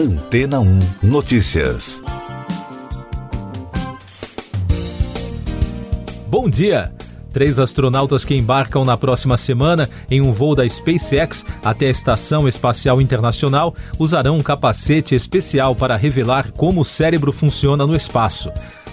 Antena 1 Notícias. Bom dia! Três astronautas que embarcam na próxima semana em um voo da SpaceX até a Estação Espacial Internacional usarão um capacete especial para revelar como o cérebro funciona no espaço.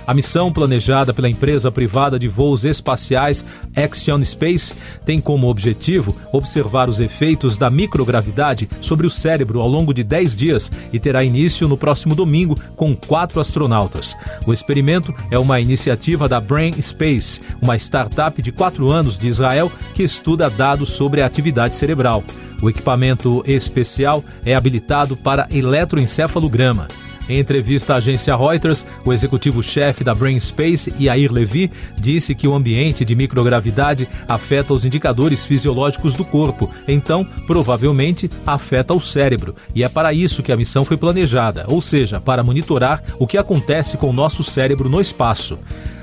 A missão planejada pela empresa privada de voos espaciais Axion Space tem como objetivo observar os efeitos da microgravidade sobre o cérebro ao longo de 10 dias e terá início no próximo domingo com quatro astronautas. O experimento é uma iniciativa da Brain Space, uma startup de quatro anos de Israel que estuda dados sobre a atividade cerebral. O equipamento especial é habilitado para eletroencefalograma. Em entrevista à agência Reuters, o executivo-chefe da Brainspace, Yair Levy, disse que o ambiente de microgravidade afeta os indicadores fisiológicos do corpo, então, provavelmente, afeta o cérebro. E é para isso que a missão foi planejada, ou seja, para monitorar o que acontece com o nosso cérebro no espaço.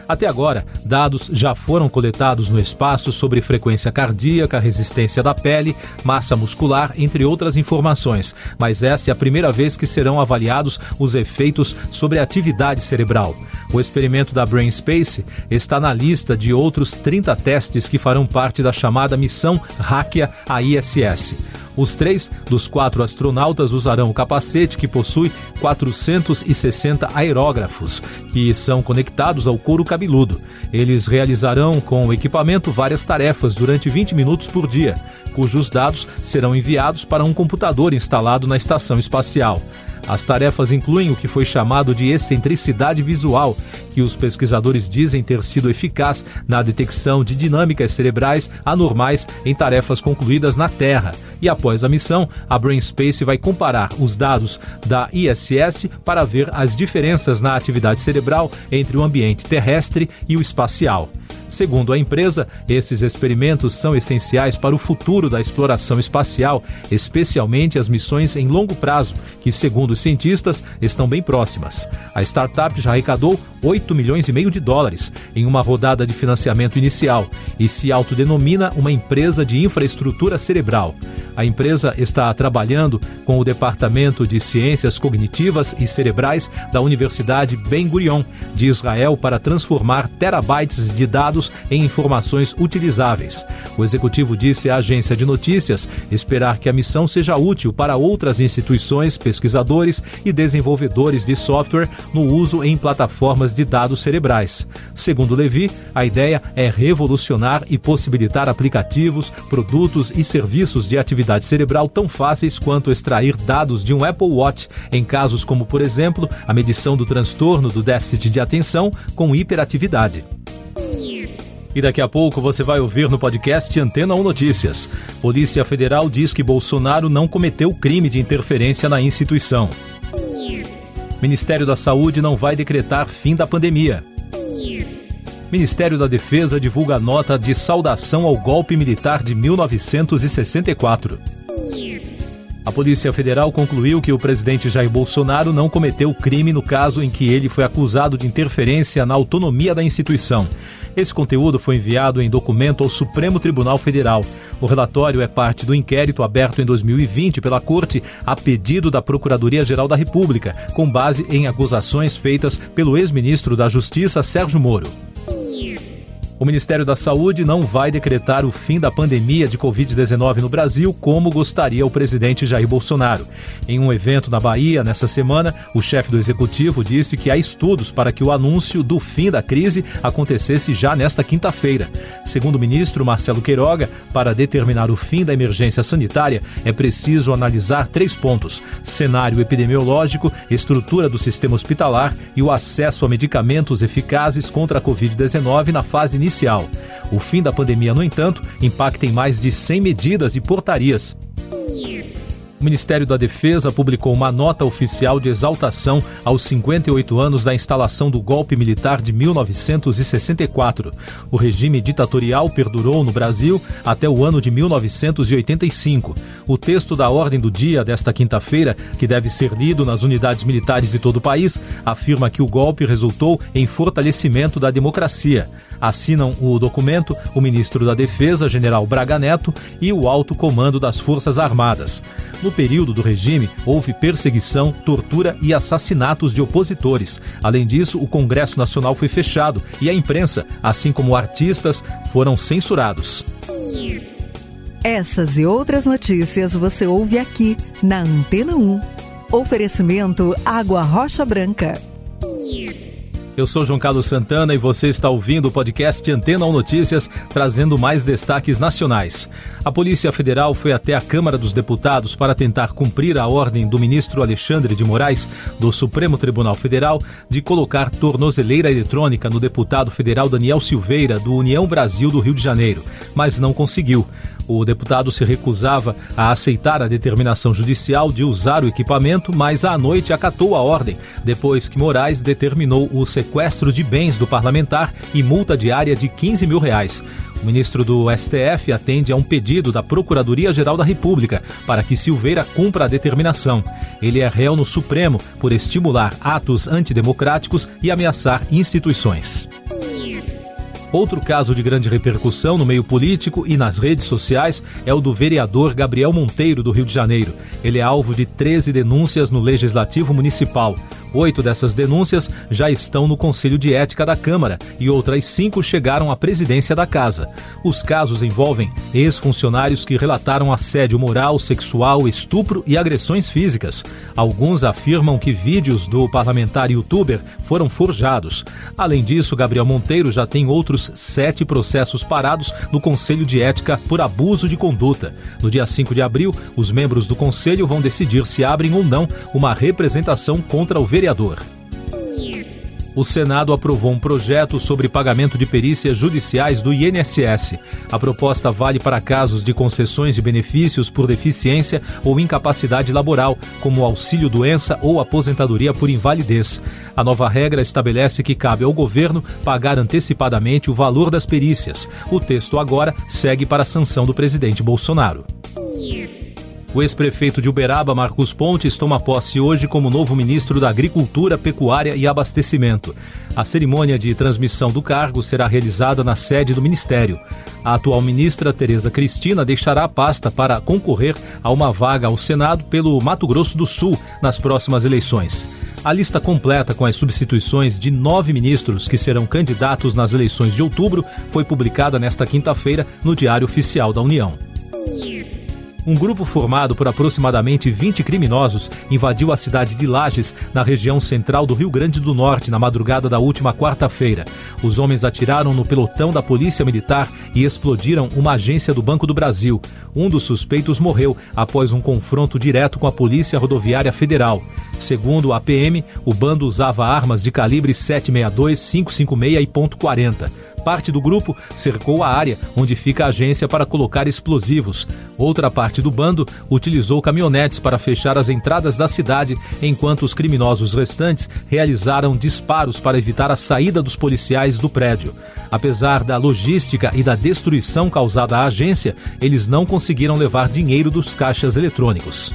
Até agora, dados já foram coletados no espaço sobre frequência cardíaca, resistência da pele, massa muscular, entre outras informações, mas essa é a primeira vez que serão avaliados os efeitos sobre a atividade cerebral. O experimento da Brainspace está na lista de outros 30 testes que farão parte da chamada missão Hackia à ISS. Os três dos quatro astronautas usarão o capacete que possui 460 aerógrafos, que são conectados ao couro cabeludo. Eles realizarão com o equipamento várias tarefas durante 20 minutos por dia, cujos dados serão enviados para um computador instalado na estação espacial. As tarefas incluem o que foi chamado de excentricidade visual, que os pesquisadores dizem ter sido eficaz na detecção de dinâmicas cerebrais anormais em tarefas concluídas na Terra. E após a missão, a Brainspace vai comparar os dados da ISS para ver as diferenças na atividade cerebral entre o ambiente terrestre e o espacial. Segundo a empresa, esses experimentos são essenciais para o futuro da exploração espacial, especialmente as missões em longo prazo, que, segundo os cientistas, estão bem próximas. A startup já arrecadou 8 milhões e meio de dólares em uma rodada de financiamento inicial e se autodenomina uma empresa de infraestrutura cerebral. A empresa está trabalhando com o Departamento de Ciências Cognitivas e Cerebrais da Universidade Ben Gurion de Israel para transformar terabytes de dados em informações utilizáveis. O executivo disse à agência de notícias esperar que a missão seja útil para outras instituições, pesquisadores e desenvolvedores de software no uso em plataformas de dados cerebrais. Segundo Levi, a ideia é revolucionar e possibilitar aplicativos, produtos e serviços de atividade cerebral tão fáceis quanto extrair dados de um Apple Watch, em casos como, por exemplo, a medição do transtorno do déficit de atenção com hiperatividade. E daqui a pouco você vai ouvir no podcast Antena 1 Notícias. Polícia Federal diz que Bolsonaro não cometeu crime de interferência na instituição. Ministério da Saúde não vai decretar fim da pandemia. Ministério da Defesa divulga nota de saudação ao golpe militar de 1964. A Polícia Federal concluiu que o presidente Jair Bolsonaro não cometeu crime no caso em que ele foi acusado de interferência na autonomia da instituição. Esse conteúdo foi enviado em documento ao Supremo Tribunal Federal. O relatório é parte do inquérito aberto em 2020 pela Corte a pedido da Procuradoria-Geral da República, com base em acusações feitas pelo ex-ministro da Justiça Sérgio Moro. O Ministério da Saúde não vai decretar o fim da pandemia de Covid-19 no Brasil, como gostaria o presidente Jair Bolsonaro. Em um evento na Bahia, nessa semana, o chefe do executivo disse que há estudos para que o anúncio do fim da crise acontecesse já nesta quinta-feira. Segundo o ministro Marcelo Queiroga, para determinar o fim da emergência sanitária, é preciso analisar três pontos: cenário epidemiológico, estrutura do sistema hospitalar e o acesso a medicamentos eficazes contra a Covid-19 na fase inicial. O fim da pandemia, no entanto, impacta em mais de 100 medidas e portarias. O Ministério da Defesa publicou uma nota oficial de exaltação aos 58 anos da instalação do golpe militar de 1964. O regime ditatorial perdurou no Brasil até o ano de 1985. O texto da ordem do dia desta quinta-feira, que deve ser lido nas unidades militares de todo o país, afirma que o golpe resultou em fortalecimento da democracia. Assinam o documento o ministro da Defesa, general Braga Neto, e o alto comando das Forças Armadas. No período do regime, houve perseguição, tortura e assassinatos de opositores. Além disso, o Congresso Nacional foi fechado e a imprensa, assim como artistas, foram censurados. Essas e outras notícias você ouve aqui na Antena 1. Oferecimento Água Rocha Branca. Eu sou João Carlos Santana e você está ouvindo o podcast Antena 1 Notícias, trazendo mais destaques nacionais. A Polícia Federal foi até a Câmara dos Deputados para tentar cumprir a ordem do ministro Alexandre de Moraes, do Supremo Tribunal Federal, de colocar tornozeleira eletrônica no deputado federal Daniel Silveira, do União Brasil do Rio de Janeiro, mas não conseguiu. O deputado se recusava a aceitar a determinação judicial de usar o equipamento, mas à noite acatou a ordem, depois que Moraes determinou o sequestro de bens do parlamentar e multa diária de 15 mil reais. O ministro do STF atende a um pedido da Procuradoria-Geral da República para que Silveira cumpra a determinação. Ele é réu no Supremo por estimular atos antidemocráticos e ameaçar instituições. Outro caso de grande repercussão no meio político e nas redes sociais é o do vereador Gabriel Monteiro, do Rio de Janeiro. Ele é alvo de 13 denúncias no Legislativo Municipal. Oito dessas denúncias já estão no Conselho de Ética da Câmara e outras cinco chegaram à presidência da Casa. Os casos envolvem ex-funcionários que relataram assédio moral, sexual, estupro e agressões físicas. Alguns afirmam que vídeos do parlamentar youtuber foram forjados. Além disso, Gabriel Monteiro já tem outros sete processos parados no Conselho de Ética por abuso de conduta. No dia 5 de abril, os membros do Conselho vão decidir se abrem ou não uma representação contra o vereador vereador. O Senado aprovou um projeto sobre pagamento de perícias judiciais do INSS. A proposta vale para casos de concessões de benefícios por deficiência ou incapacidade laboral, como auxílio-doença ou aposentadoria por invalidez. A nova regra estabelece que cabe ao governo pagar antecipadamente o valor das perícias. O texto agora segue para a sanção do presidente Bolsonaro. O ex-prefeito de Uberaba, Marcos Pontes, toma posse hoje como novo ministro da Agricultura, Pecuária e Abastecimento. A cerimônia de transmissão do cargo será realizada na sede do ministério. A atual ministra Tereza Cristina deixará a pasta para concorrer a uma vaga ao Senado pelo Mato Grosso do Sul nas próximas eleições. A lista completa com as substituições de nove ministros que serão candidatos nas eleições de outubro foi publicada nesta quinta-feira no Diário Oficial da União. Um grupo formado por aproximadamente 20 criminosos invadiu a cidade de Lages, na região central do Rio Grande do Norte, na madrugada da última quarta-feira. Os homens atiraram no pelotão da Polícia Militar e explodiram uma agência do Banco do Brasil. Um dos suspeitos morreu após um confronto direto com a Polícia Rodoviária Federal. Segundo a PM, o bando usava armas de calibre 762, 556 e .40 parte do grupo cercou a área onde fica a agência para colocar explosivos. Outra parte do bando utilizou caminhonetes para fechar as entradas da cidade, enquanto os criminosos restantes realizaram disparos para evitar a saída dos policiais do prédio. Apesar da logística e da destruição causada à agência, eles não conseguiram levar dinheiro dos caixas eletrônicos.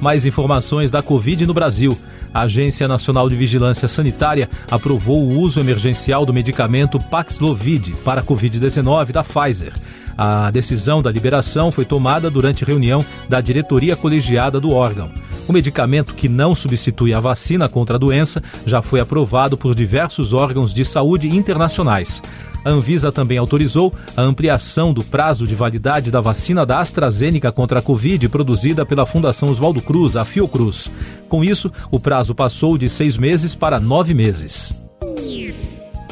Mais informações da Covid no Brasil. A Agência Nacional de Vigilância Sanitária aprovou o uso emergencial do medicamento Paxlovid para a Covid-19 da Pfizer. A decisão da liberação foi tomada durante reunião da diretoria colegiada do órgão. O medicamento que não substitui a vacina contra a doença já foi aprovado por diversos órgãos de saúde internacionais. A Anvisa também autorizou a ampliação do prazo de validade da vacina da AstraZeneca contra a Covid produzida pela Fundação Oswaldo Cruz, a Fiocruz. Com isso, o prazo passou de seis meses para nove meses.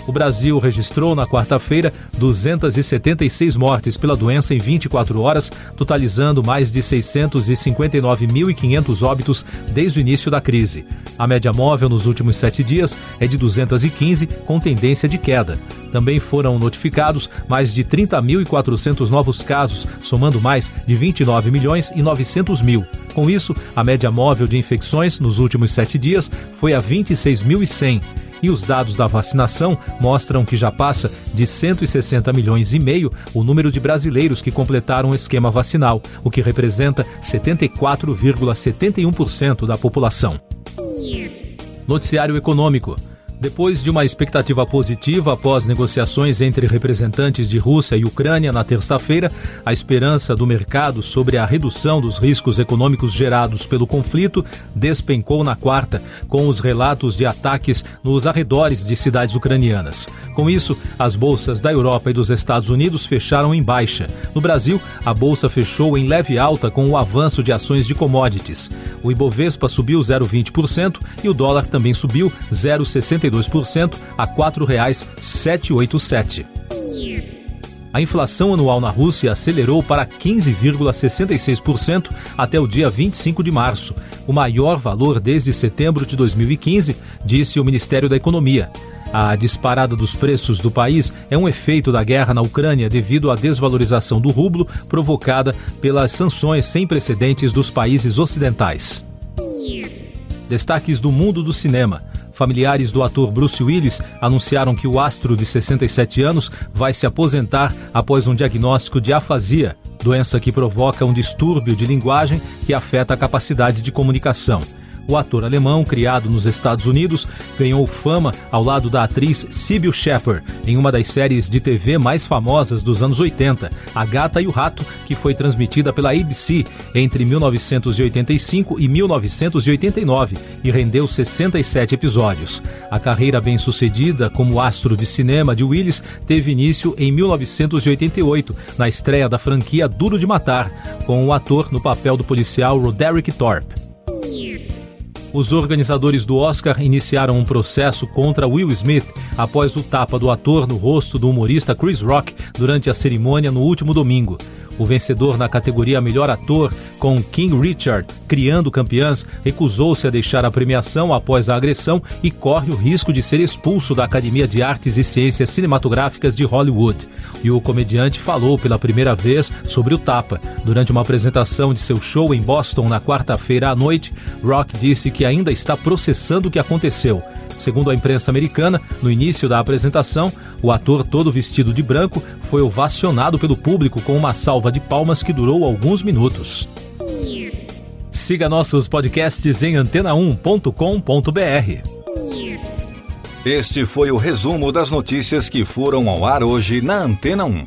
O Brasil registrou na quarta-feira 276 mortes pela doença em 24 horas, totalizando mais de 659.500 óbitos desde o início da crise. A média móvel nos últimos sete dias é de 215, com tendência de queda. Também foram notificados mais de 30.400 novos casos, somando mais de 29 milhões e 900 mil. Com isso, a média móvel de infecções nos últimos sete dias foi a 26.100 e os dados da vacinação mostram que já passa de 160 milhões e meio o número de brasileiros que completaram o esquema vacinal, o que representa 74,71% da população. Noticiário Econômico. Depois de uma expectativa positiva após negociações entre representantes de Rússia e Ucrânia na terça-feira, a esperança do mercado sobre a redução dos riscos econômicos gerados pelo conflito despencou na quarta, com os relatos de ataques nos arredores de cidades ucranianas. Com isso, as bolsas da Europa e dos Estados Unidos fecharam em baixa. No Brasil, a bolsa fechou em leve alta com o avanço de ações de commodities. O Ibovespa subiu 0,20% e o dólar também subiu 0,62%. 2% a R$ 4,787. A inflação anual na Rússia acelerou para 15,66% até o dia 25 de março, o maior valor desde setembro de 2015, disse o Ministério da Economia. A disparada dos preços do país é um efeito da guerra na Ucrânia devido à desvalorização do rublo provocada pelas sanções sem precedentes dos países ocidentais. Destaques do mundo do cinema. Familiares do ator Bruce Willis anunciaram que o astro de 67 anos vai se aposentar após um diagnóstico de afasia, doença que provoca um distúrbio de linguagem que afeta a capacidade de comunicação. O ator alemão, criado nos Estados Unidos, ganhou fama ao lado da atriz Sybil Shepherd em uma das séries de TV mais famosas dos anos 80, A Gata e o Rato, que foi transmitida pela ABC entre 1985 e 1989 e rendeu 67 episódios. A carreira bem-sucedida como astro de cinema de Willis teve início em 1988, na estreia da franquia Duro de Matar, com o ator no papel do policial Roderick Thorpe os organizadores do Oscar iniciaram um processo contra Will Smith após o tapa do ator no rosto do humorista Chris Rock durante a cerimônia no último domingo. O vencedor na categoria Melhor Ator, com King Richard criando campeãs, recusou-se a deixar a premiação após a agressão e corre o risco de ser expulso da Academia de Artes e Ciências Cinematográficas de Hollywood. E o comediante falou pela primeira vez sobre o tapa. Durante uma apresentação de seu show em Boston na quarta-feira à noite, Rock disse que ainda está processando o que aconteceu. Segundo a imprensa americana, no início da apresentação, o ator todo vestido de branco foi ovacionado pelo público com uma salva de palmas que durou alguns minutos. Siga nossos podcasts em antena1.com.br. Este foi o resumo das notícias que foram ao ar hoje na Antena 1.